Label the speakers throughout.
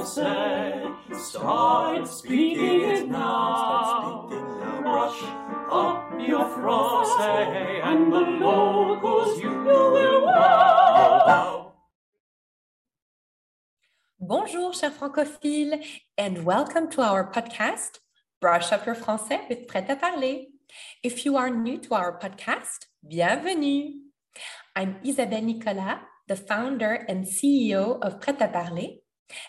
Speaker 1: français. Start speaking it now. Up your français and the locals you will wow.
Speaker 2: Bonjour, chers francophiles, and welcome to our podcast, Brush Up Your Français with Prêt à Parler. If you are new to our podcast, bienvenue. I'm Isabelle Nicolas, the founder and CEO of Prêt à Parler.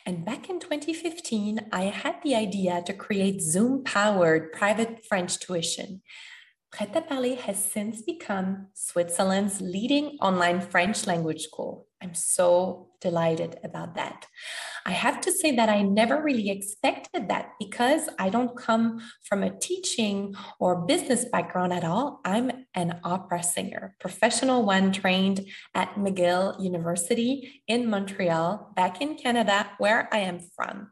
Speaker 2: And back in 2015, I had the idea to create Zoom powered private French tuition. Prêt à Parler has since become Switzerland's leading online French language school. I'm so delighted about that. I have to say that I never really expected that because I don't come from a teaching or business background at all. I'm an opera singer, professional one trained at McGill University in Montreal, back in Canada, where I am from.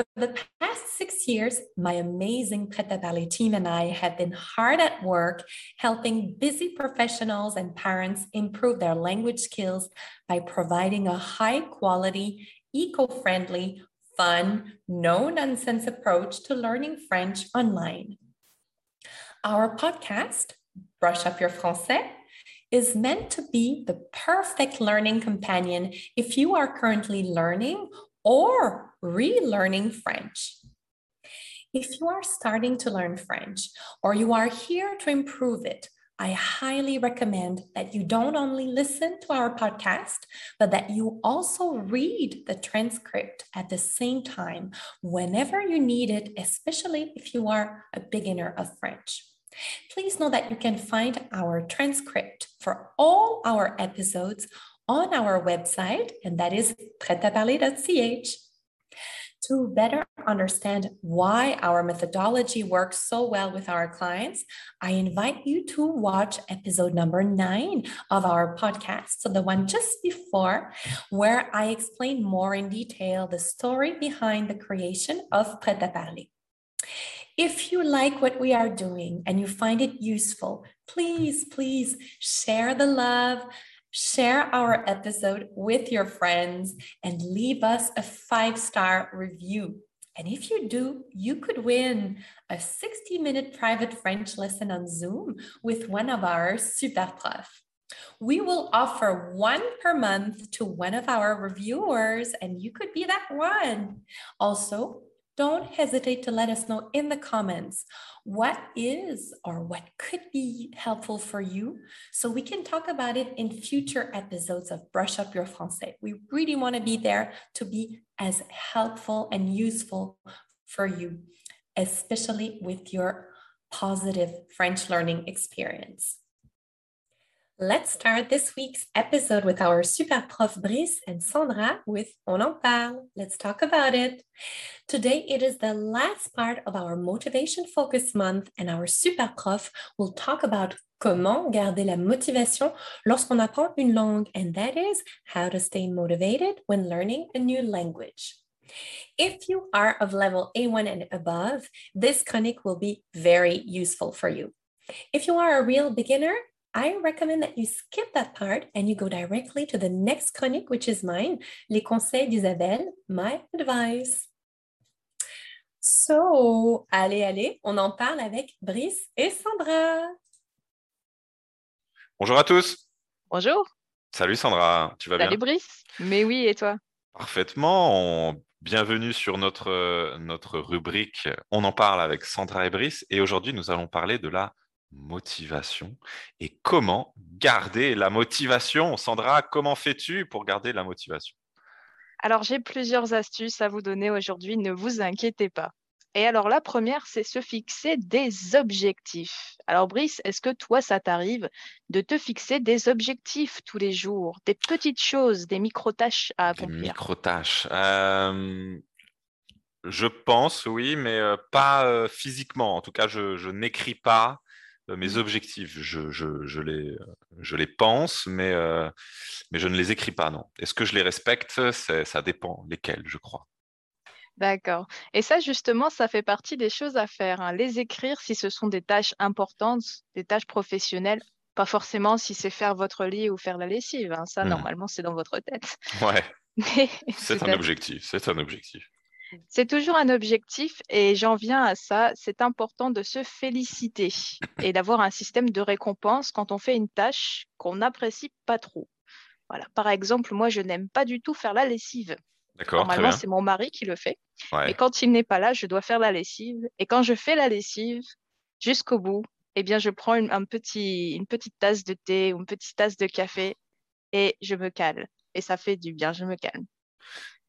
Speaker 2: For the past six years, my amazing Prêt Parler team and I have been hard at work helping busy professionals and parents improve their language skills by providing a high quality, eco friendly, fun, no nonsense approach to learning French online. Our podcast, Brush Up Your Français, is meant to be the perfect learning companion if you are currently learning or relearning French. If you are starting to learn French or you are here to improve it, I highly recommend that you don't only listen to our podcast, but that you also read the transcript at the same time whenever you need it, especially if you are a beginner of French. Please know that you can find our transcript for all our episodes on our website, and that is pretaparler.ch. To better understand why our methodology works so well with our clients, I invite you to watch episode number nine of our podcast. So, the one just before, where I explain more in detail the story behind the creation of Prêt à Parler. If you like what we are doing and you find it useful, please, please share the love, share our episode with your friends, and leave us a five star review. And if you do, you could win a 60 minute private French lesson on Zoom with one of our super profs. We will offer one per month to one of our reviewers, and you could be that one. Also, don't hesitate to let us know in the comments what is or what could be helpful for you so we can talk about it in future episodes of Brush Up Your Français. We really want to be there to be as helpful and useful for you, especially with your positive French learning experience. Let's start this week's episode with our super prof Brice and Sandra with On en parle. Let's talk about it. Today, it is the last part of our motivation focus month, and our super prof will talk about comment garder la motivation lorsqu'on apprend une langue, and that is how to stay motivated when learning a new language. If you are of level A1 and above, this chronique will be very useful for you. If you are a real beginner, I recommend that you skip that part and you go directly to the next chronique, which is mine, Les conseils d'Isabelle, my advice. So, allez, allez, on en parle avec Brice et Sandra.
Speaker 3: Bonjour à tous.
Speaker 4: Bonjour.
Speaker 3: Salut Sandra, tu vas
Speaker 4: Salut
Speaker 3: bien?
Speaker 4: Brice. Mais oui, et toi?
Speaker 3: Parfaitement. On- Bienvenue sur notre, notre rubrique On en parle avec Sandra et Brice. Et aujourd'hui, nous allons parler de la motivation et comment garder la motivation. Sandra, comment fais-tu pour garder la motivation?
Speaker 4: Alors, j'ai plusieurs astuces à vous donner aujourd'hui, ne vous inquiétez pas. Et alors, la première, c'est se fixer des objectifs. Alors, Brice, est-ce que toi, ça t'arrive de te fixer des objectifs tous les jours, des petites choses, des micro-tâches à
Speaker 3: Des
Speaker 4: accomplir?
Speaker 3: micro-tâches. Euh, je pense, oui, mais euh, pas euh, physiquement. En tout cas, je, je n'écris pas mes
Speaker 4: Mhm.
Speaker 3: objectifs. Je, je- je les, euh, je les pense, mais, euh, mais je ne les écris pas, non. Est-ce que je les respecte? Ça dépend lesquels, je crois.
Speaker 4: D'accord. Et ça, justement, ça fait partie des choses à faire. hein. Les écrire si ce sont des tâches importantes, des tâches professionnelles, Pas forcément si c'est faire votre lit ou faire la lessive. hein. Ça,
Speaker 3: Mhm.
Speaker 4: normalement, c'est dans votre tête.
Speaker 3: Ouais, c'est un objectif, c'est un objectif.
Speaker 4: C'est toujours un objectif et j'en viens à ça. C'est important de se féliciter et d'avoir un système de récompense quand on fait une tâche qu'on n'apprécie pas trop. Voilà. Par exemple, moi, je n'aime pas du tout faire la lessive. Normalement, c'est mon mari qui le fait.
Speaker 3: Ouais.
Speaker 4: Et quand il n'est pas là, je dois faire la lessive. Et quand je fais la lessive jusqu'au bout, eh bien, je prends une, un petit, une petite tasse de thé ou une petite tasse de café et je me calme. Et ça fait du bien, je me calme.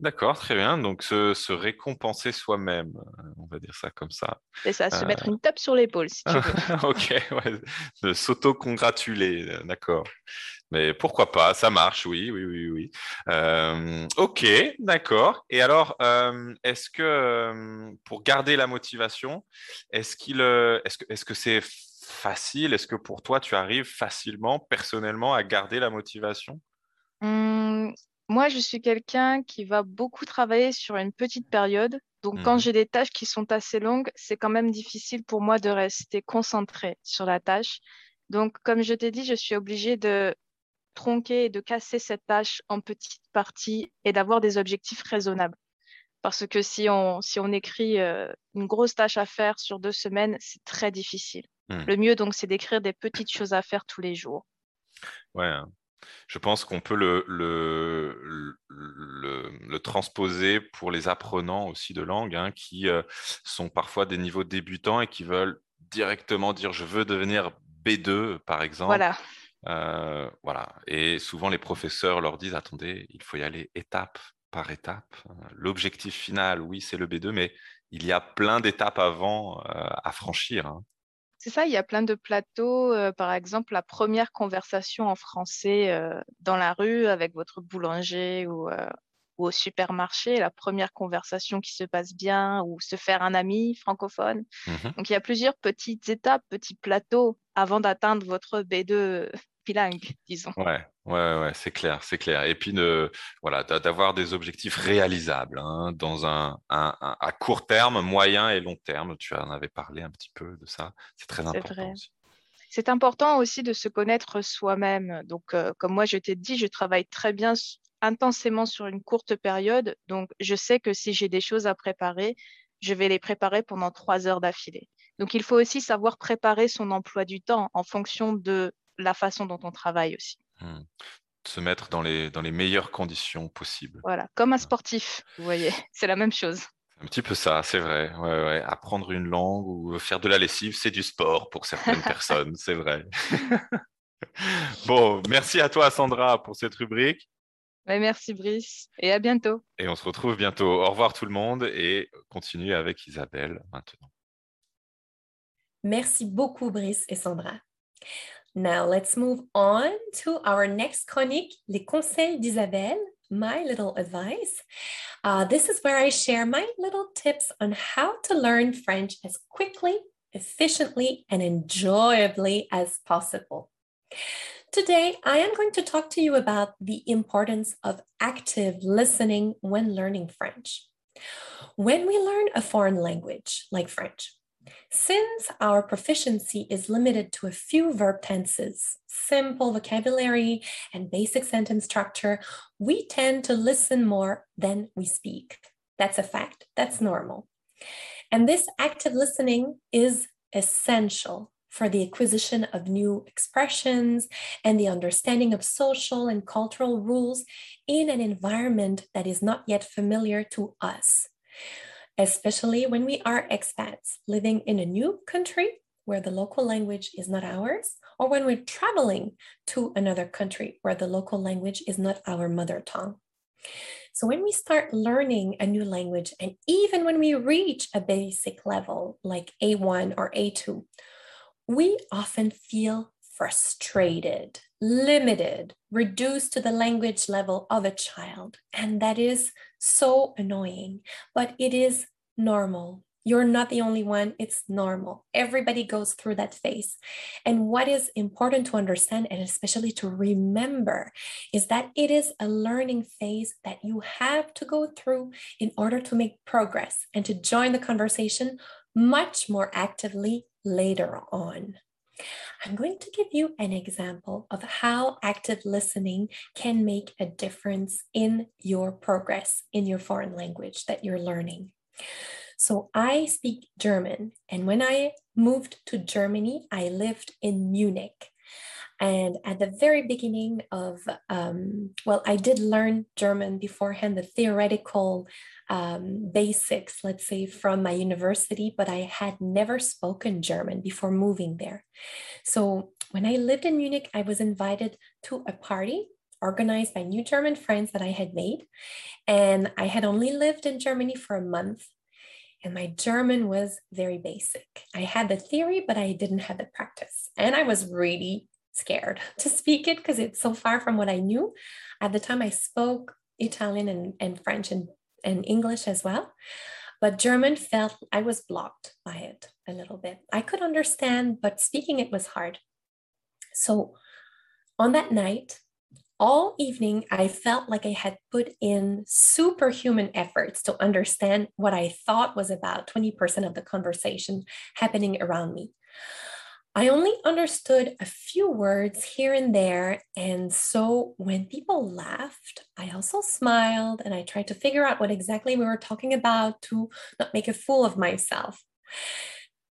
Speaker 3: D'accord, très bien. Donc, se, se récompenser soi-même, euh, on va dire ça comme ça.
Speaker 4: Et ça, se
Speaker 3: Euh.
Speaker 4: mettre une tape sur l'épaule, si tu veux.
Speaker 3: ok, ouais. S'auto-congratuler, euh, d'accord. Mais pourquoi pas, ça marche, oui, oui, oui, oui. Euh, ok, d'accord. Et alors, euh, est-ce que euh, pour garder la motivation, est-ce qu'il, euh, est-ce que, est-ce que c'est facile Est-ce que pour toi, tu arrives facilement, personnellement, à garder la motivation?
Speaker 4: Hum, moi, je suis quelqu'un qui va beaucoup travailler sur une petite période. Donc, quand
Speaker 3: Mhm.
Speaker 4: j'ai des tâches qui sont assez longues, c'est quand même difficile pour moi de rester concentré sur la tâche. Donc, comme je t'ai dit, je suis obligée de tronquer et de casser cette tâche en petites parties et d'avoir des objectifs raisonnables. Parce que si on, si on écrit euh, une grosse tâche à faire sur deux semaines, c'est très difficile.
Speaker 3: Mhm.
Speaker 4: Le mieux, donc, c'est d'écrire des petites choses à faire tous les jours.
Speaker 3: Ouais, hein. Je pense qu'on peut le, le, le, le transposer pour les apprenants aussi de langue, hein, qui euh, sont parfois des niveaux débutants et qui veulent directement dire je veux devenir B2, par exemple.
Speaker 4: Voilà.
Speaker 3: Euh, voilà. Et souvent, les professeurs leur disent attendez, il faut y aller étape par étape. L'objectif final, oui, c'est le B2, mais il y a plein d'étapes avant euh, à franchir. hein.
Speaker 4: C'est ça, il y a plein de plateaux. euh, par exemple, la première conversation en français euh, dans la rue avec votre boulanger ou, euh, ou au supermarché, la première conversation qui se passe bien ou se faire un ami francophone.
Speaker 3: Mhm.
Speaker 4: Donc, il y a plusieurs petites étapes, petits plateaux avant d'atteindre votre B2 bilingue, disons.
Speaker 3: Ouais, ouais, ouais, c'est clair, c'est clair. Et puis, de, voilà, d'a- d'avoir des objectifs réalisables hein, dans un, un- un- à court terme, moyen et long terme. Tu en avais parlé un petit peu de ça. C'est très important
Speaker 4: vrai.
Speaker 3: aussi.
Speaker 4: C'est important aussi de se connaître soi-même. Donc, euh, comme moi, je t'ai dit, je travaille très bien intensément sur une courte période. Donc, je sais que si j'ai des choses à préparer, je vais les préparer pendant trois heures d'affilée. Donc, il faut aussi savoir préparer son emploi du temps en fonction de la façon dont on travaille aussi.
Speaker 3: Hmm. Se mettre dans les, dans les meilleures conditions possibles.
Speaker 4: Voilà, comme un sportif, vous voyez, c'est la même chose.
Speaker 3: C'est un petit peu ça, c'est vrai. Ouais, ouais. Apprendre une langue ou faire de la lessive, c'est du sport pour certaines personnes, c'est vrai. bon, merci à toi, Sandra, pour cette rubrique.
Speaker 4: Mais merci, Brice, et à bientôt.
Speaker 3: Et on se retrouve bientôt. Au revoir tout le monde et continue avec Isabelle maintenant.
Speaker 2: Merci beaucoup, Brice et Sandra. Now let's move on to our next chronique, les conseils d'Isabelle, my little advice. Uh, this is where I share my little tips on how to learn French as quickly, efficiently, and enjoyably as possible. Today, I am going to talk to you about the importance of active listening when learning French. When we learn a foreign language like French, since our proficiency is limited to a few verb tenses, simple vocabulary, and basic sentence structure, we tend to listen more than we speak. That's a fact, that's normal. And this active listening is essential for the acquisition of new expressions and the understanding of social and cultural rules in an environment that is not yet familiar to us especially when we are expats living in a new country where the local language is not ours, or when we're traveling to another country where the local language is not our mother tongue. So, when we start learning a new language, and even when we reach a basic level like A1 or A2, we often feel frustrated, limited, reduced to the language level of a child. And that is so annoying, but it is normal. You're not the only one, it's normal. Everybody goes through that phase. And what is important to understand, and especially to remember, is that it is a learning phase that you have to go through in order to make progress and to join the conversation much more actively later on. I'm going to give you an example of how active listening can make a difference in your progress in your foreign language that you're learning. So, I speak German, and when I moved to Germany, I lived in Munich. And at the very beginning of, um, well, I did learn German beforehand, the theoretical um, basics, let's say, from my university, but I had never spoken German before moving there. So when I lived in Munich, I was invited to a party organized by new German friends that I had made. And I had only lived in Germany for a month. And my German was very basic. I had the theory, but I didn't have the practice. And I was really scared to speak it because it's so far from what I knew. At the time, I spoke Italian and, and French and, and English as well. But German felt I was blocked by it a little bit. I could understand, but speaking it was hard. So on that night, all evening, I felt like I had put in superhuman efforts to understand what I thought was about 20% of the conversation happening around me. I only understood a few words here and there. And so when people laughed, I also smiled and I tried to figure out what exactly we were talking about to not make a fool of myself.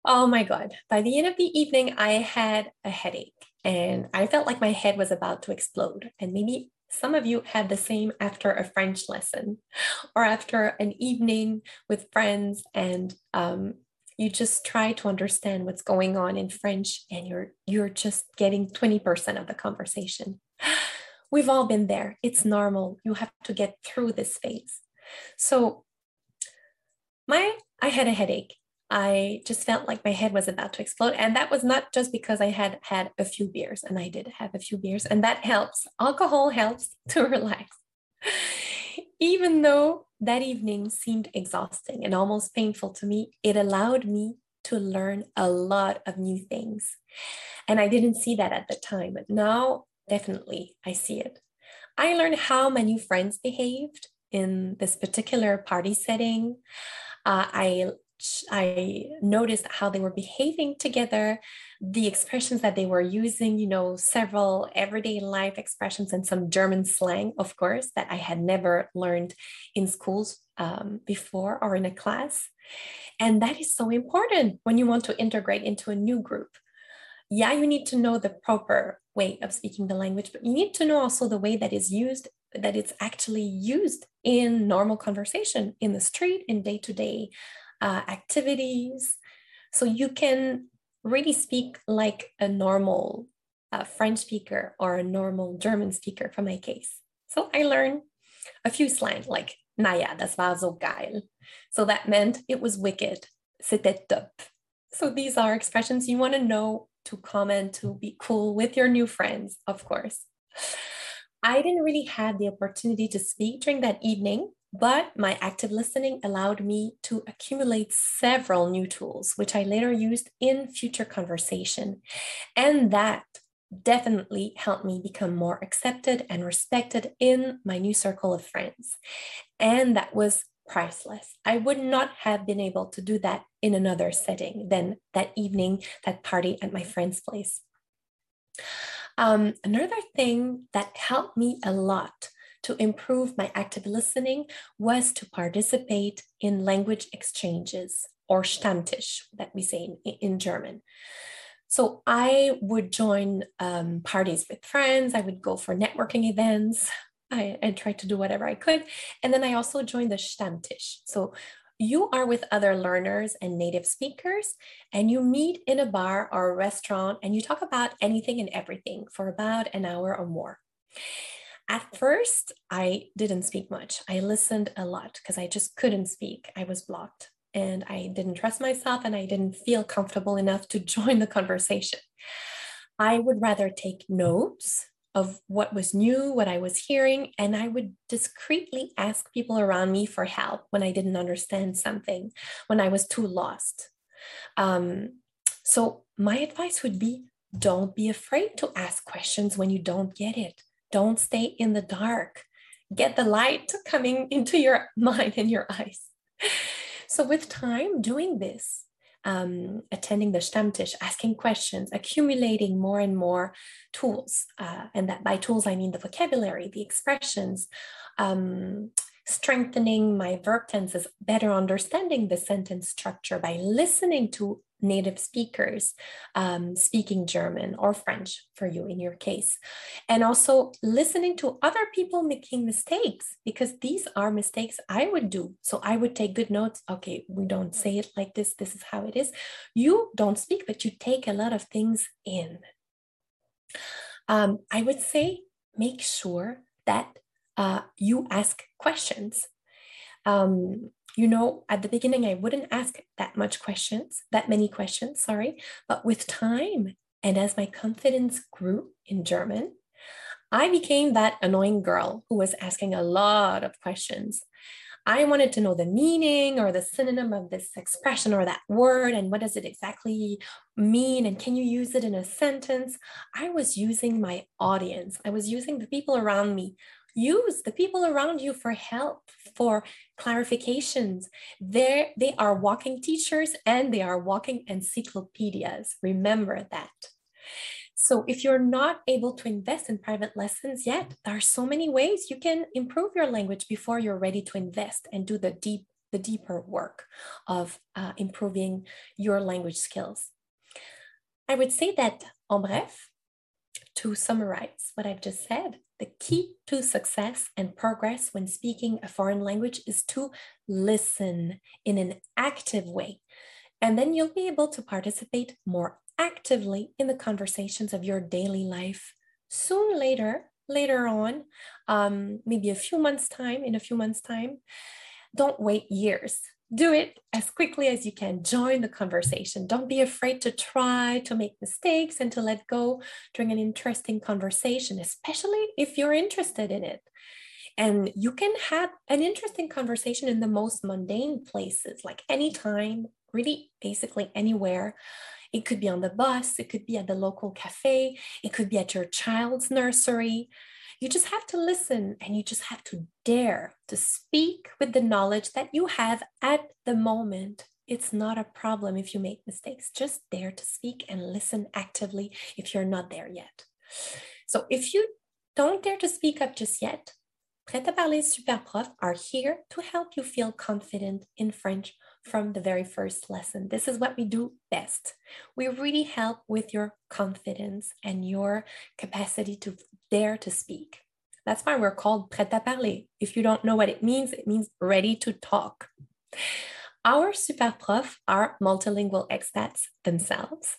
Speaker 2: Oh my God. By the end of the evening, I had a headache and I felt like my head was about to explode. And maybe some of you had the same after a French lesson or after an evening with friends and um, you just try to understand what's going on in French and you're you're just getting 20% of the conversation. We've all been there. It's normal. You have to get through this phase. So my I had a headache. I just felt like my head was about to explode. And that was not just because I had had a few beers, and I did have a few beers, and that helps. Alcohol helps to relax. Even though that evening seemed exhausting and almost painful to me, it allowed me to learn a lot of new things. And I didn't see that at the time, but now definitely I see it. I learned how my new friends behaved in this particular party setting. Uh, I I noticed how they were behaving together, the expressions that they were using, you know, several everyday life expressions and some German slang, of course, that I had never learned in schools um, before or in a class. And that is so important when you want to integrate into a new group. Yeah, you need to know the proper way of speaking the language, but you need to know also the way that is used, that it's actually used in normal conversation in the street, in day to day uh, activities. So you can really speak like a normal uh, French speaker or a normal German speaker for my case. So I learned a few slang like naja, das war so geil. So that meant it was wicked. C'était top. So these are expressions you want to know to comment, to be cool with your new friends, of course. I didn't really have the opportunity to speak during that evening but my active listening allowed me to accumulate several new tools, which I later used in future conversation. And that definitely helped me become more accepted and respected in my new circle of friends. And that was priceless. I would not have been able to do that in another setting than that evening, that party at my friend's place. Um, another thing that helped me a lot to improve my active listening was to participate in language exchanges or Stammtisch that we say in, in German. So I would join um, parties with friends. I would go for networking events. I, I tried to do whatever I could. And then I also joined the Stammtisch. So you are with other learners and native speakers, and you meet in a bar or a restaurant and you talk about anything and everything for about an hour or more. At first, I didn't speak much. I listened a lot because I just couldn't speak. I was blocked and I didn't trust myself and I didn't feel comfortable enough to join the conversation. I would rather take notes of what was new, what I was hearing, and I would discreetly ask people around me for help when I didn't understand something, when I was too lost. Um, so, my advice would be don't be afraid to ask questions when you don't get it. Don't stay in the dark. Get the light coming into your mind and your eyes. So, with time doing this, um, attending the Stammtisch, asking questions, accumulating more and more tools. Uh, and that by tools, I mean the vocabulary, the expressions, um, strengthening my verb tenses, better understanding the sentence structure by listening to native speakers um, speaking German or French for you in your case. And also listening to other people making mistakes because these are mistakes I would do. So I would take good notes. Okay, we don't say it like this. This is how it is. You don't speak, but you take a lot of things in. Um, I would say make sure that uh, you ask questions. Um, you know, at the beginning, I wouldn't ask that much questions, that many questions, sorry. But with time and as my confidence grew in German, I became that annoying girl who was asking a lot of questions. I wanted to know the meaning or the synonym of this expression or that word and what does it exactly mean and can you use it in a sentence? I was using my audience. I was using the people around me use the people around you for help for clarifications. They they are walking teachers and they are walking encyclopedias. Remember that. So if you're not able to invest in private lessons yet there are so many ways you can improve your language before you're ready to invest and do the deep the deeper work of uh, improving your language skills. I would say that en bref to summarize what i've just said the key to success and progress when speaking a foreign language is to listen in an active way. And then you'll be able to participate more actively in the conversations of your daily life. Soon later, later on, um, maybe a few months' time, in a few months' time, don't wait years do it as quickly as you can. Join the conversation. Don't be afraid to try to make mistakes and to let go during an interesting conversation, especially if you're interested in it. And you can have an interesting conversation in the most mundane places, like anytime, really basically anywhere. It could be on the bus, it could be at the local cafe, it could be at your child's nursery. You just have to listen and you just have to dare to speak with the knowledge that you have at the moment. It's not a problem if you make mistakes. Just dare to speak and listen actively if you're not there yet. So if you don't dare to speak up just yet, Prêt à parler Super Prof are here to help you feel confident in French from the very first lesson. This is what we do best. We really help with your confidence and your capacity to dare to speak. That's why we're called prêt à parler. If you don't know what it means, it means ready to talk. Our super prof are multilingual expats themselves.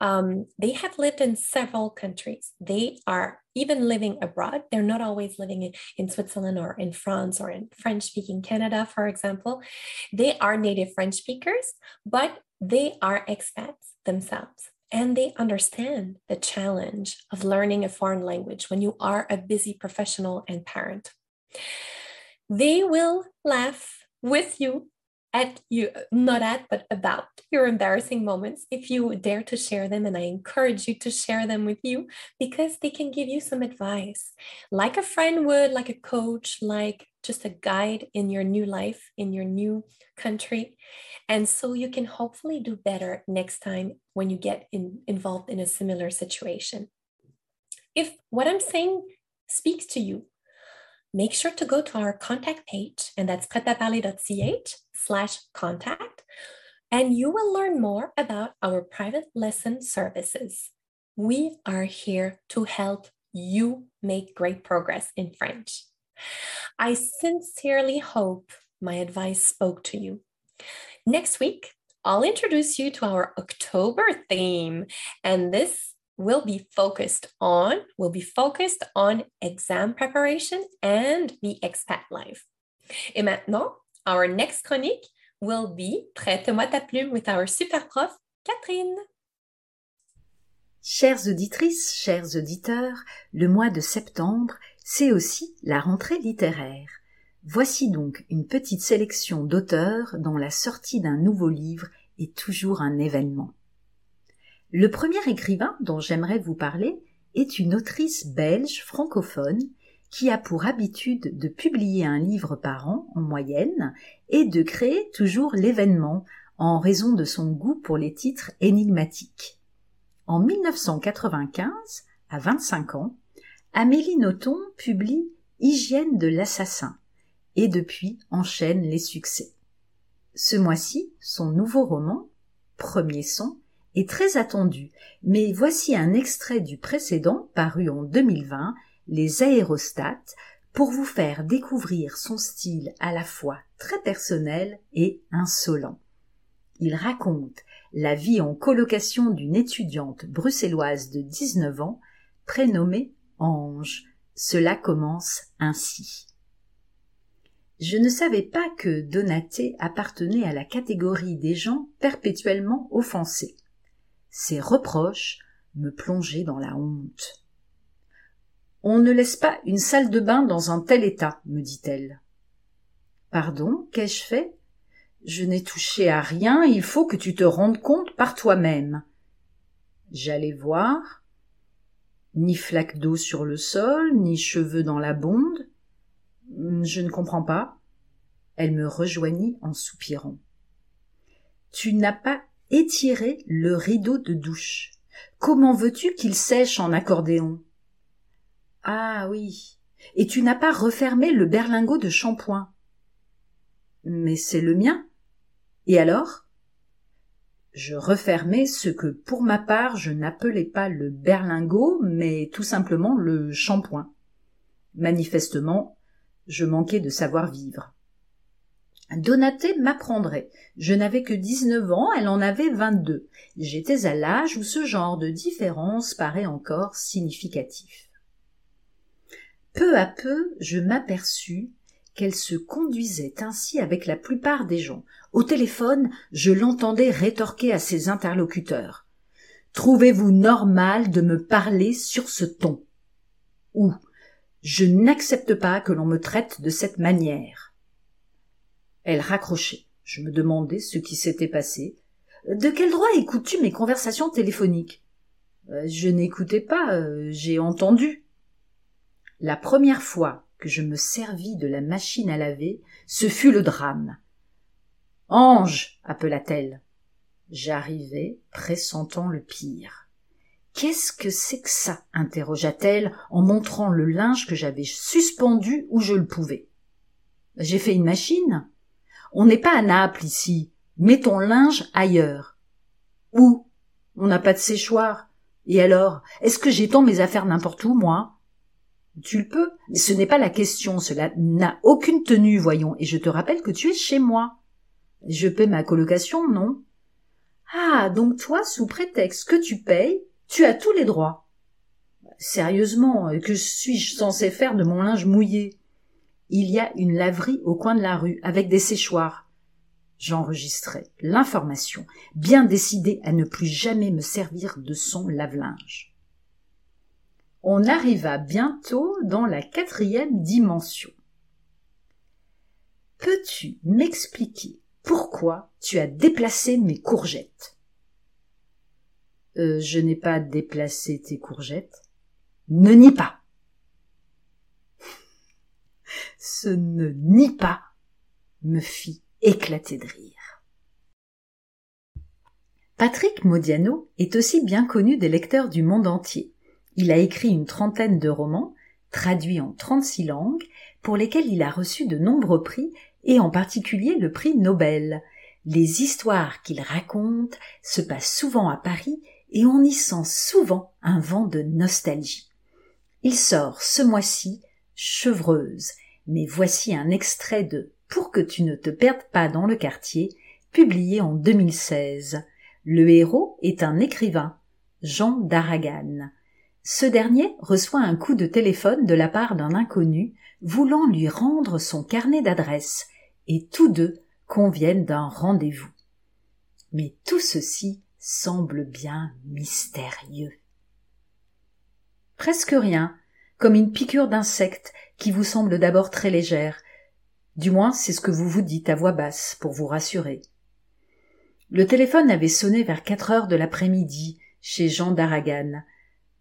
Speaker 2: Um, they have lived in several countries. They are even living abroad. They're not always living in, in Switzerland or in France or in French speaking Canada, for example. They are native French speakers, but they are expats themselves. And they understand the challenge of learning a foreign language when you are a busy professional and parent. They will laugh with you at you, not at, but about your embarrassing moments if you dare to share them. And I encourage you to share them with you because they can give you some advice, like a friend would, like a coach, like just a guide in your new life, in your new country. And so you can hopefully do better next time when you get in, involved in a similar situation. If what I'm saying speaks to you, make sure to go to our contact page, and that's pretaparler.ch slash contact, and you will learn more about our private lesson services. We are here to help you make great progress in French. I sincerely hope my advice spoke to you. Next week, I'll introduce you to our October theme, and this will be focused on will be focused on exam preparation and the expat life. Et maintenant, our next chronique will be Prête-moi ta plume with our super prof Catherine.
Speaker 5: Chères auditrices, chers auditeurs, le mois de septembre, c'est aussi la rentrée littéraire. Voici donc une petite sélection d'auteurs dont la sortie d'un nouveau livre est toujours un événement. Le premier écrivain dont j'aimerais vous parler est une autrice belge francophone qui a pour habitude de publier un livre par an en moyenne et de créer toujours l'événement en raison de son goût pour les titres énigmatiques. En 1995, à 25 ans, Amélie Nothomb publie Hygiène de l'assassin et depuis enchaîne les succès. Ce mois-ci, son nouveau roman, Premier son, est très attendu, mais voici un extrait du précédent paru en 2020, Les aérostats, pour vous faire découvrir son style à la fois très personnel et insolent. Il raconte la vie en colocation d'une étudiante bruxelloise de 19 ans, prénommée Ange. Cela commence ainsi. Je ne savais pas que Donaté appartenait à la catégorie des gens perpétuellement offensés. Ses reproches me plongeaient dans la honte. On ne laisse pas une salle de bain dans un tel état, me dit-elle. Pardon, qu'ai-je fait? Je n'ai touché à rien, il faut que tu te rendes compte par toi-même. J'allais voir. Ni flaque d'eau sur le sol, ni cheveux dans la bonde. Je ne comprends pas. Elle me rejoignit en soupirant. Tu n'as pas étiré le rideau de douche. Comment veux-tu qu'il sèche en accordéon? Ah oui. Et tu n'as pas refermé le berlingot de shampoing? Mais c'est le mien. Et alors? Je refermais ce que, pour ma part, je n'appelais pas le berlingot, mais tout simplement le shampoing. Manifestement, je manquais de savoir-vivre. Donaté m'apprendrait. Je n'avais que dix-neuf ans, elle en avait vingt-deux. J'étais à l'âge où ce genre de différence paraît encore significatif. Peu à peu, je m'aperçus qu'elle se conduisait ainsi avec la plupart des gens. Au téléphone, je l'entendais rétorquer à ses interlocuteurs. Trouvez-vous normal de me parler sur ce ton? Ou je n'accepte pas que l'on me traite de cette manière. Elle raccrochait. Je me demandais ce qui s'était passé. De quel droit écoutes-tu mes conversations téléphoniques? Euh, je n'écoutais pas, euh, j'ai entendu. La première fois que je me servis de la machine à laver, ce fut le drame. Ange, appela-t-elle. J'arrivai, pressentant le pire. Qu'est-ce que c'est que ça? interrogea-t-elle en montrant le linge que j'avais suspendu où je le pouvais. J'ai fait une machine? On n'est pas à Naples ici. Mets ton linge ailleurs. Où? On n'a pas de séchoir. Et alors, est-ce que j'étends mes affaires n'importe où, moi? Tu le peux, mais ce n'est pas la question, cela n'a aucune tenue, voyons, et je te rappelle que tu es chez moi. Je paie ma colocation, non? Ah, donc toi, sous prétexte que tu payes, tu as tous les droits. Sérieusement, que suis-je censé faire de mon linge mouillé? Il y a une laverie au coin de la rue, avec des séchoirs. J'enregistrai l'information, bien décidé à ne plus jamais me servir de son lave-linge on arriva bientôt dans la quatrième dimension. Peux-tu m'expliquer pourquoi tu as déplacé mes courgettes? Euh, Je n'ai pas déplacé tes courgettes. Ne nie pas. Ce ne nie pas me fit éclater de rire. Patrick Modiano est aussi bien connu des lecteurs du monde entier. Il a écrit une trentaine de romans, traduits en trente-six langues, pour lesquels il a reçu de nombreux prix, et en particulier le prix Nobel. Les histoires qu'il raconte se passent souvent à Paris, et on y sent souvent un vent de nostalgie. Il sort ce mois-ci Chevreuse, mais voici un extrait de Pour que tu ne te perdes pas dans le quartier, publié en 2016. Le héros est un écrivain, Jean d'Aragan. Ce dernier reçoit un coup de téléphone de la part d'un inconnu voulant lui rendre son carnet d'adresses, et tous deux conviennent d'un rendez-vous. Mais tout ceci semble bien mystérieux. Presque rien, comme une piqûre d'insecte qui vous semble d'abord très légère. Du moins, c'est ce que vous vous dites à voix basse pour vous rassurer. Le téléphone avait sonné vers quatre heures de l'après-midi chez Jean d'Aragan,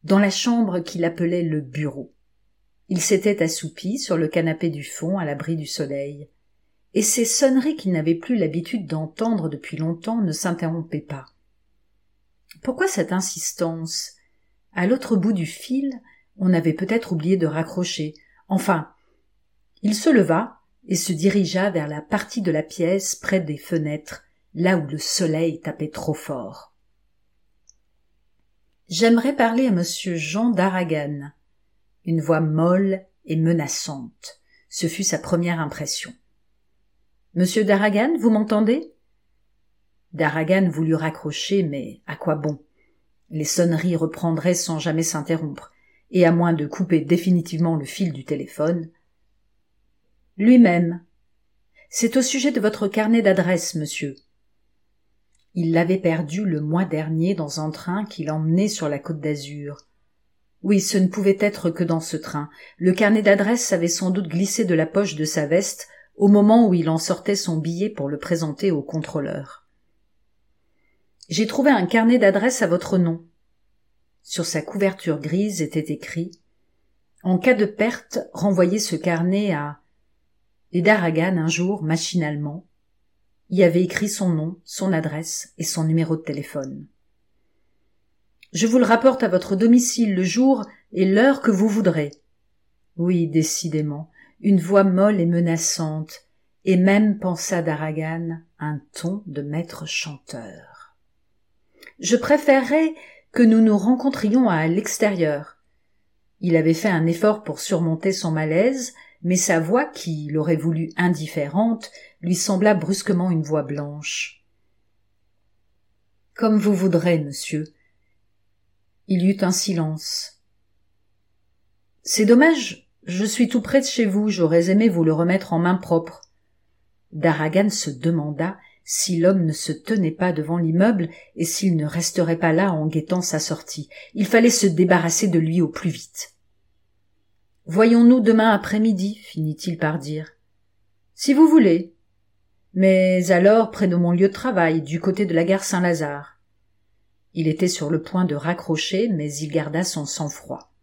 Speaker 5: dans la chambre qu'il appelait le bureau. Il s'était assoupi sur le canapé du fond à l'abri du soleil. et ces sonneries qu'il n'avait plus l'habitude d'entendre depuis longtemps ne s'interrompaient pas. Pourquoi cette insistance? À l'autre bout du fil, on avait peut-être oublié de raccrocher. Enfin, il se leva et se dirigea vers la partie de la pièce près des fenêtres, là où le soleil tapait trop fort. J'aimerais parler à monsieur Jean d'Aragan. Une voix molle et menaçante. Ce fut sa première impression. Monsieur d'Aragan, vous m'entendez? D'Aragan voulut raccrocher, mais à quoi bon? Les sonneries reprendraient sans jamais s'interrompre, et à moins de couper définitivement le fil du téléphone. Lui-même. C'est au sujet de votre carnet d'adresse, monsieur. Il l'avait perdu le mois dernier dans un train qui l'emmenait sur la côte d'Azur. Oui, ce ne pouvait être que dans ce train. Le carnet d'adresse avait sans doute glissé de la poche de sa veste au moment où il en sortait son billet pour le présenter au contrôleur. J'ai trouvé un carnet d'adresse à votre nom. Sur sa couverture grise était écrit En cas de perte, renvoyez ce carnet à. Et Daragan, un jour, machinalement, y avait écrit son nom, son adresse et son numéro de téléphone. Je vous le rapporte à votre domicile le jour et l'heure que vous voudrez. Oui, décidément, une voix molle et menaçante, et même, pensa Daragan, un ton de maître chanteur. Je préférerais que nous nous rencontrions à l'extérieur. Il avait fait un effort pour surmonter son malaise, mais sa voix, qui l'aurait voulu indifférente, lui sembla brusquement une voix blanche. Comme vous voudrez, monsieur. Il y eut un silence. C'est dommage, je suis tout près de chez vous, j'aurais aimé vous le remettre en main propre. Daragan se demanda si l'homme ne se tenait pas devant l'immeuble et s'il ne resterait pas là en guettant sa sortie. Il fallait se débarrasser de lui au plus vite. Voyons-nous demain après-midi, finit-il par dire. Si vous voulez. Mais alors près de mon lieu de travail, du côté de la gare Saint-Lazare. Il était sur le point de raccrocher, mais il garda son sang-froid.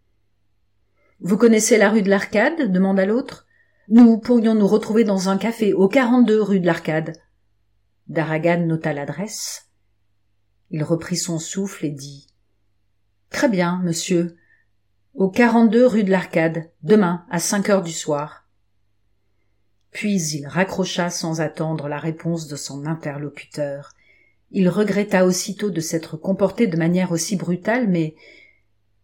Speaker 5: Vous connaissez la rue de l'Arcade? demanda l'autre. Nous pourrions nous retrouver dans un café au 42 rue de l'Arcade. Daragan nota l'adresse. Il reprit son souffle et dit Très bien, monsieur au 42 rue de l'Arcade, demain à cinq heures du soir. Puis il raccrocha sans attendre la réponse de son interlocuteur. Il regretta aussitôt de s'être comporté de manière aussi brutale, mais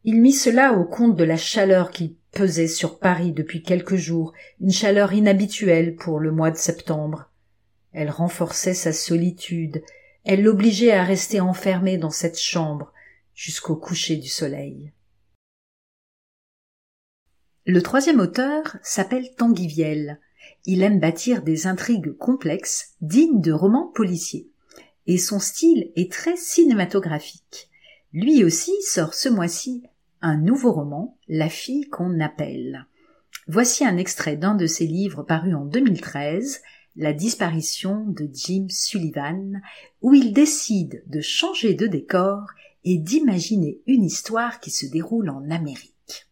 Speaker 5: il mit cela au compte de la chaleur qui pesait sur Paris depuis quelques jours, une chaleur inhabituelle pour le mois de septembre. Elle renforçait sa solitude, elle l'obligeait à rester enfermé dans cette chambre jusqu'au coucher du soleil. Le troisième auteur s'appelle Tanguy. Il aime bâtir des intrigues complexes, dignes de romans policiers. Et son style est très cinématographique. Lui aussi sort ce mois-ci un nouveau roman, La fille qu'on appelle. Voici un extrait d'un de ses livres paru en 2013, La disparition de Jim Sullivan, où il décide de changer de décor et d'imaginer une histoire qui se déroule en Amérique.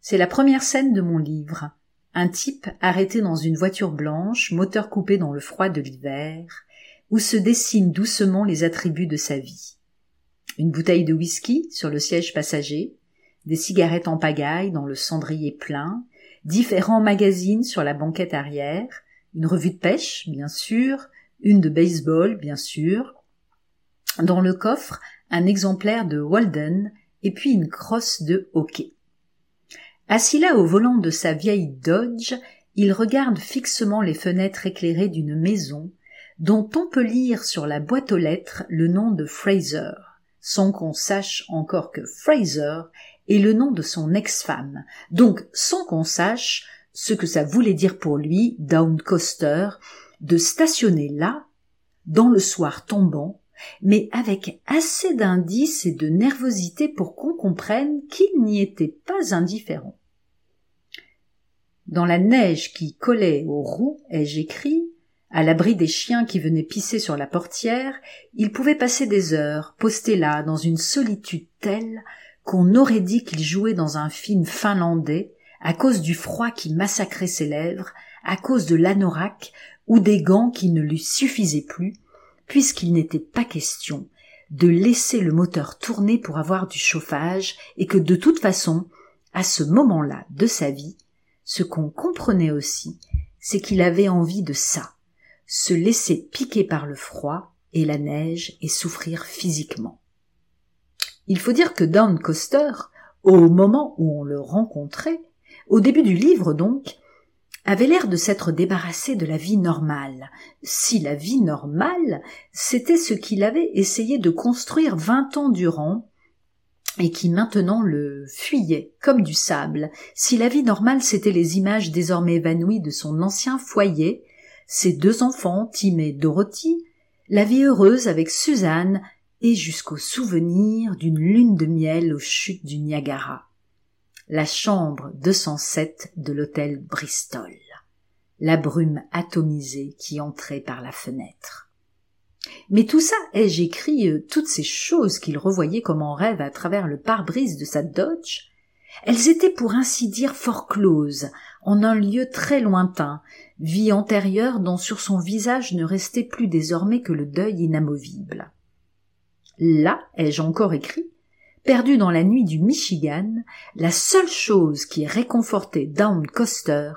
Speaker 5: C'est la première scène de mon livre. Un type arrêté dans une voiture blanche, moteur coupé dans le froid de l'hiver, où se dessinent doucement les attributs de sa vie. Une bouteille de whisky sur le siège passager, des cigarettes en pagaille dans le cendrier plein, différents magazines sur la banquette arrière, une revue de pêche, bien sûr, une de baseball, bien sûr, dans le coffre, un exemplaire de Walden et puis une crosse de hockey. Assis là au volant de sa vieille Dodge, il regarde fixement les fenêtres éclairées d'une maison dont on peut lire sur la boîte aux lettres le nom de Fraser, sans qu'on sache encore que Fraser est le nom de son ex-femme, donc sans qu'on sache ce que ça voulait dire pour lui, Down Coaster, de stationner là, dans le soir tombant, mais avec assez d'indices et de nervosité pour qu'on comprenne qu'il n'y était pas indifférent. Dans la neige qui collait aux roues, ai-je écrit, à l'abri des chiens qui venaient pisser sur la portière, il pouvait passer des heures, posté là, dans une solitude telle qu'on aurait dit qu'il jouait dans un film finlandais, à cause du froid qui massacrait ses lèvres, à cause de l'anorak ou des gants qui ne lui suffisaient plus, puisqu'il n'était pas question de laisser le moteur tourner pour avoir du chauffage et que de toute façon, à ce moment-là de sa vie, ce qu'on comprenait aussi, c'est qu'il avait envie de ça, se laisser piquer par le froid et la neige et souffrir physiquement. Il faut dire que Down Coaster, au moment où on le rencontrait, au début du livre donc, avait l'air de s'être débarrassé de la vie normale. Si la vie normale, c'était ce qu'il avait essayé de construire vingt ans durant, et qui maintenant le fuyait comme du sable. Si la vie normale, c'était les images désormais évanouies de son ancien foyer, ses deux enfants, Tim et Dorothy, la vie heureuse avec Suzanne, et jusqu'au souvenir d'une lune de miel aux chutes du Niagara. La chambre 207 de l'hôtel Bristol. La brume atomisée qui entrait par la fenêtre. Mais tout ça, ai-je écrit euh, toutes ces choses qu'il revoyait comme en rêve à travers le pare-brise de sa Dodge Elles étaient pour ainsi dire fort closes, en un lieu très lointain, vie antérieure dont sur son visage ne restait plus désormais que le deuil inamovible. Là, ai-je encore écrit, perdu dans la nuit du Michigan, la seule chose qui réconfortait Down Coster,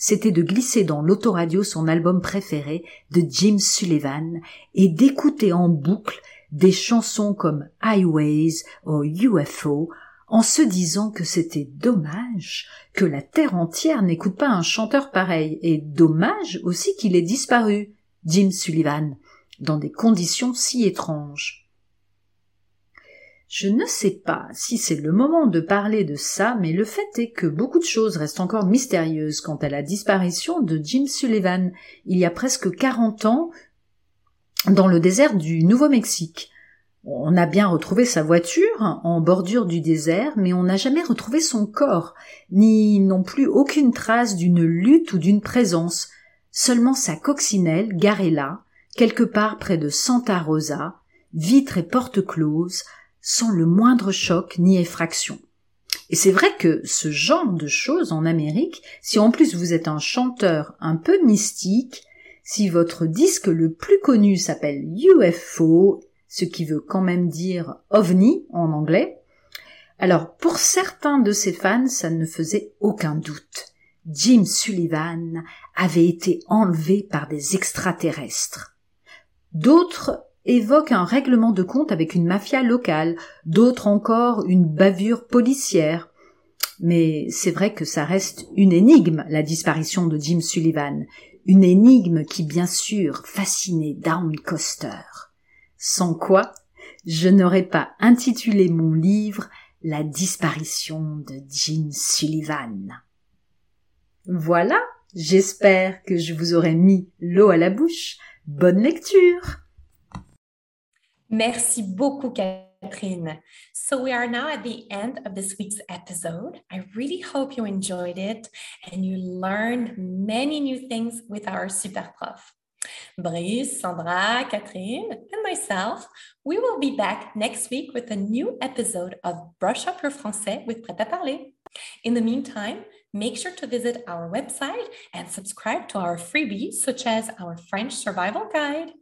Speaker 5: c'était de glisser dans l'autoradio son album préféré de Jim Sullivan et d'écouter en boucle des chansons comme Highways ou UFO en se disant que c'était dommage que la terre entière n'écoute pas un chanteur pareil et dommage aussi qu'il ait disparu, Jim Sullivan, dans des conditions si étranges. Je ne sais pas si c'est le moment de parler de ça, mais le fait est que beaucoup de choses restent encore mystérieuses quant à la disparition de Jim Sullivan il y a presque quarante ans dans le désert du Nouveau-Mexique. On a bien retrouvé sa voiture en bordure du désert, mais on n'a jamais retrouvé son corps, ni non plus aucune trace d'une lutte ou d'une présence, seulement sa coccinelle garée là, quelque part près de Santa Rosa, vitre et porte close, sans le moindre choc ni effraction. Et c'est vrai que ce genre de choses en Amérique, si en plus vous êtes un chanteur un peu mystique, si votre disque le plus connu s'appelle UFO, ce qui veut quand même dire ovni en anglais, alors pour certains de ses fans, ça ne faisait aucun doute. Jim Sullivan avait été enlevé par des extraterrestres. D'autres évoquent un règlement de compte avec une mafia locale, d'autres encore une bavure policière. Mais c'est vrai que ça reste une énigme, la disparition de Jim Sullivan, une énigme qui bien sûr fascinait Down Coaster. Sans quoi, je n'aurais pas intitulé mon livre La disparition de Jim Sullivan. Voilà, j'espère que je vous aurai mis l'eau à la bouche. Bonne lecture.
Speaker 2: Merci beaucoup, Catherine. So we are now at the end of this week's episode. I really hope you enjoyed it and you learned many new things with our super prof. Brice, Sandra, Catherine, and myself, we will be back next week with a new episode of Brush Up Your Français with Prêt à Parler. In the meantime, make sure to visit our website and subscribe to our freebies, such as our French Survival Guide.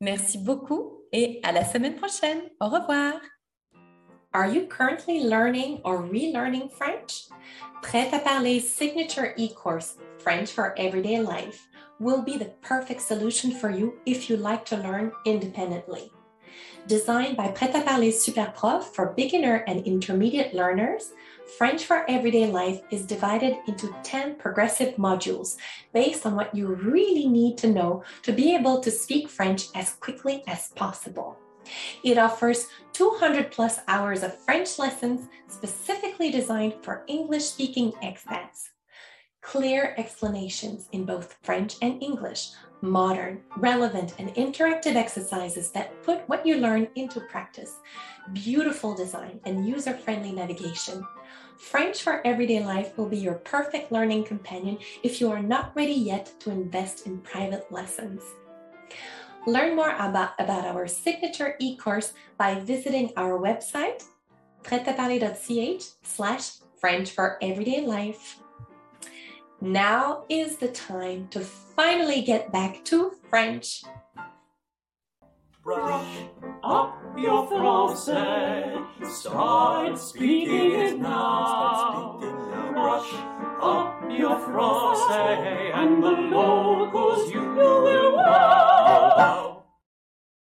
Speaker 2: Merci beaucoup et à la semaine prochaine. Au revoir. Are you currently learning or relearning French? Prêt à parler signature e-course French for Everyday Life will be the perfect solution for you if you like to learn independently. Designed by Prêt à Parler Superprof for beginner and intermediate learners, French for Everyday Life is divided into 10 progressive modules based on what you really need to know to be able to speak French as quickly as possible. It offers 200 plus hours of French lessons specifically designed for English speaking expats. Clear explanations in both French and English, modern, relevant, and interactive exercises that put what you learn into practice, beautiful design, and user friendly navigation. French for Everyday Life will be your perfect learning companion if you are not ready yet to invest in private lessons. Learn more about, about our signature e-course by visiting our website, pretaparler.ch slash French for Everyday Life. Now is the time to finally get back to French.
Speaker 1: Brush up your faucet. Start speaking it now. Brush up your faucet, and the locals you will oh, wow.